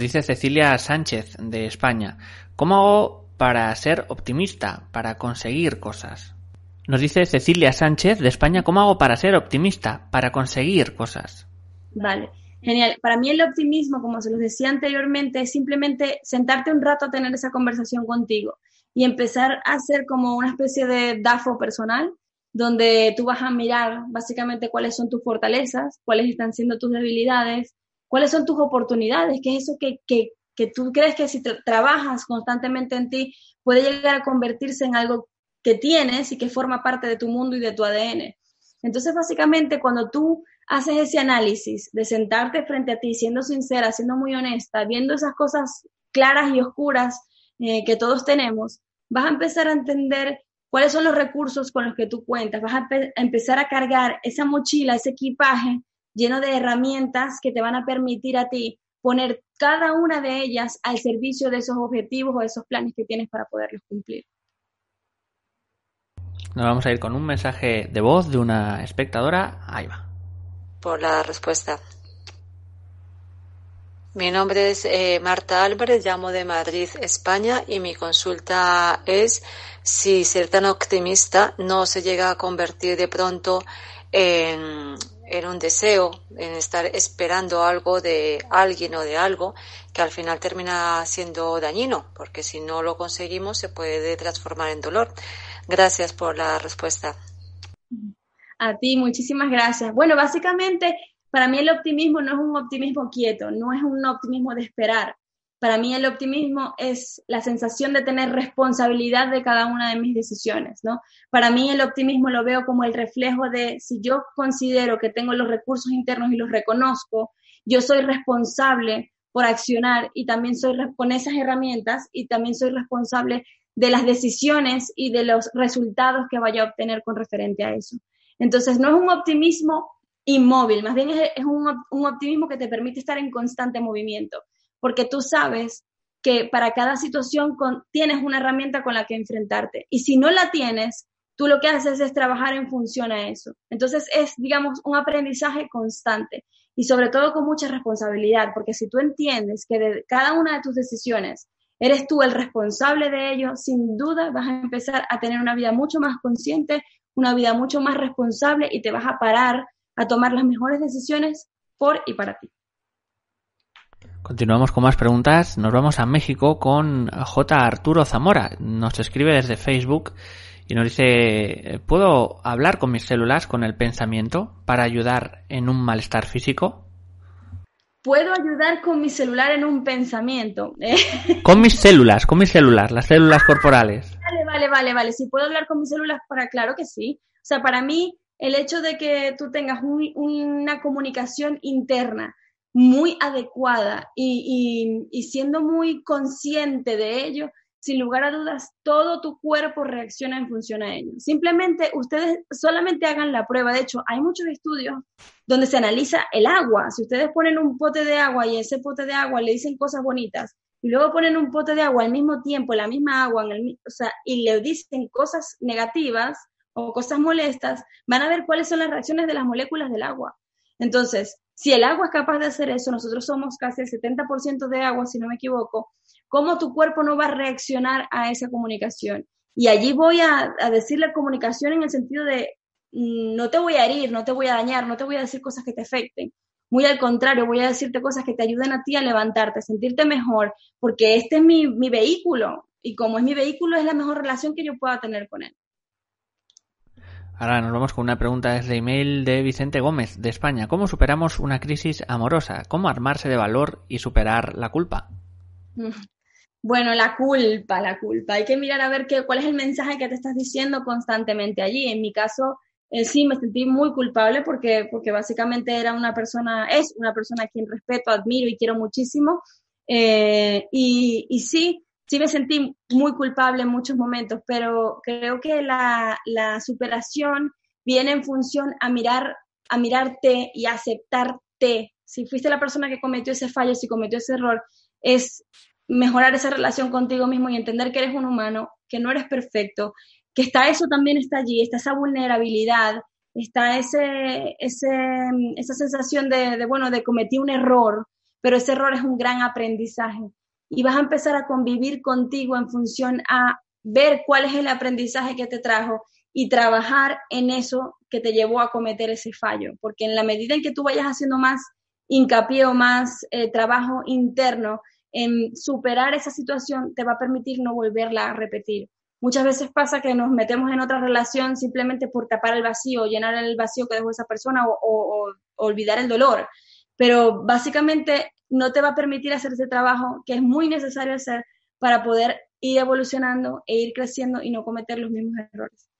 dice Cecilia Sánchez de España. ¿Cómo hago para ser optimista, para conseguir cosas? Nos dice Cecilia Sánchez de España, ¿cómo hago para ser optimista, para conseguir cosas? Vale, genial. Para mí el optimismo, como se los decía anteriormente, es simplemente sentarte un rato a tener esa conversación contigo y empezar a hacer como una especie de DAFO personal, donde tú vas a mirar básicamente cuáles son tus fortalezas, cuáles están siendo tus debilidades, cuáles son tus oportunidades, qué es eso que, que, que tú crees que si trabajas constantemente en ti puede llegar a convertirse en algo que tienes y que forma parte de tu mundo y de tu ADN. Entonces, básicamente, cuando tú haces ese análisis de sentarte frente a ti, siendo sincera, siendo muy honesta, viendo esas cosas claras y oscuras eh, que todos tenemos, vas a empezar a entender cuáles son los recursos con los que tú cuentas, vas a, empezar a cargar esa mochila, ese equipaje lleno de herramientas que te van a permitir a ti poner cada una de ellas al servicio de esos objetivos o de esos planes que tienes para poderlos cumplir. Nos vamos a ir con un mensaje de voz de una espectadora. Ahí va. Por la respuesta. Mi nombre es eh, Marta Álvarez, llamo de Madrid, España, y mi consulta es si ser tan optimista no se llega a convertir de pronto en, en un deseo, en estar esperando algo de alguien o de algo que al final termina siendo dañino, porque si no lo conseguimos se puede transformar en dolor. Gracias por la respuesta. A ti, muchísimas gracias. Bueno, básicamente, para mí el optimismo no es un optimismo quieto, no es un optimismo de esperar. Para mí el optimismo es la sensación de tener responsabilidad de cada una de mis decisiones, ¿no? Para mí el optimismo lo veo como el reflejo de si yo considero que tengo los recursos internos y los reconozco, yo soy responsable por accionar y también soy con esas herramientas y también soy responsable de las decisiones y de los resultados que vaya a obtener con referente a eso. Entonces, no es un optimismo inmóvil, más bien es, un, optimismo que te permite estar en constante movimiento, porque tú sabes que para cada situación tienes una herramienta con la que enfrentarte. Y si no la tienes, tú lo que haces es trabajar en función a eso. Entonces es, digamos, un aprendizaje constante y sobre todo con mucha responsabilidad, porque si tú entiendes que de cada una de tus decisiones eres tú el responsable de ello, sin duda vas a empezar a tener una vida mucho más consciente, una vida mucho más responsable y te vas a parar a tomar las mejores decisiones por y para ti. Continuamos con más preguntas. Nos vamos a México con J. Arturo Zamora. Nos escribe desde Facebook y nos dice, ¿puedo hablar con mis células, con el pensamiento, para ayudar en un malestar físico? puedo ayudar con mi celular en un pensamiento. Con mis células, con mis células, las células corporales. Vale, vale, vale, vale. Si puedo hablar con mis células, para claro que sí. O sea, para mí, el hecho de que tú tengas una comunicación interna muy adecuada y, y siendo muy consciente de ello, sin lugar a dudas, todo tu cuerpo reacciona en función a ello. Simplemente ustedes solamente hagan la prueba. De hecho, hay muchos estudios donde se analiza el agua. Si ustedes ponen un pote de agua y ese pote de agua le dicen cosas bonitas y luego ponen un pote de agua al mismo tiempo, la misma agua, en el, o sea, y le dicen cosas negativas o cosas molestas, van a ver cuáles son las reacciones de las moléculas del agua. Entonces, si el agua es capaz de hacer eso, nosotros somos casi el 70% de agua, si no me equivoco, ¿cómo tu cuerpo no va a reaccionar a esa comunicación? Y allí voy a, decir la comunicación en el sentido de mm, no te voy a herir, no te voy a dañar, no te voy a decir cosas que te afecten. Muy al contrario, voy a decirte cosas que te ayuden a ti a levantarte, a sentirte mejor, porque este es mi, mi vehículo y como es mi vehículo es la mejor relación que yo pueda tener con él. Ahora nos vamos con una pregunta desde email de Vicente Gómez, de España. ¿Cómo superamos una crisis amorosa? ¿Cómo armarse de valor y superar la culpa? Bueno, la culpa, la culpa. Hay que mirar a ver qué, cuál es el mensaje que te estás diciendo constantemente allí. En mi caso, eh, sí me sentí muy culpable porque, porque básicamente era una persona, es una persona a quien respeto, admiro y quiero muchísimo. Eh, y, y sí, sí me sentí muy culpable en muchos momentos, pero creo que la, superación viene en función a mirar, a mirarte y aceptarte. Si fuiste la persona que cometió ese fallo, si cometió ese error, es mejorar esa relación contigo mismo y entender que eres un humano, que no eres perfecto, que está eso también está allí, está esa vulnerabilidad, está ese, ese, esa sensación de, de, bueno, de cometí un error, pero ese error es un gran aprendizaje y vas a empezar a convivir contigo en función a ver cuál es el aprendizaje que te trajo y trabajar en eso que te llevó a cometer ese fallo, porque en la medida en que tú vayas haciendo más hincapié o más eh, trabajo interno en superar esa situación, te va a permitir no volverla a repetir. Muchas veces pasa que nos metemos en otra relación simplemente por tapar el vacío, llenar el vacío que dejó esa persona o, o olvidar el dolor, pero básicamente no te va a permitir hacer ese trabajo que es muy necesario hacer para poder ir evolucionando e ir creciendo y no cometer los mismos errores.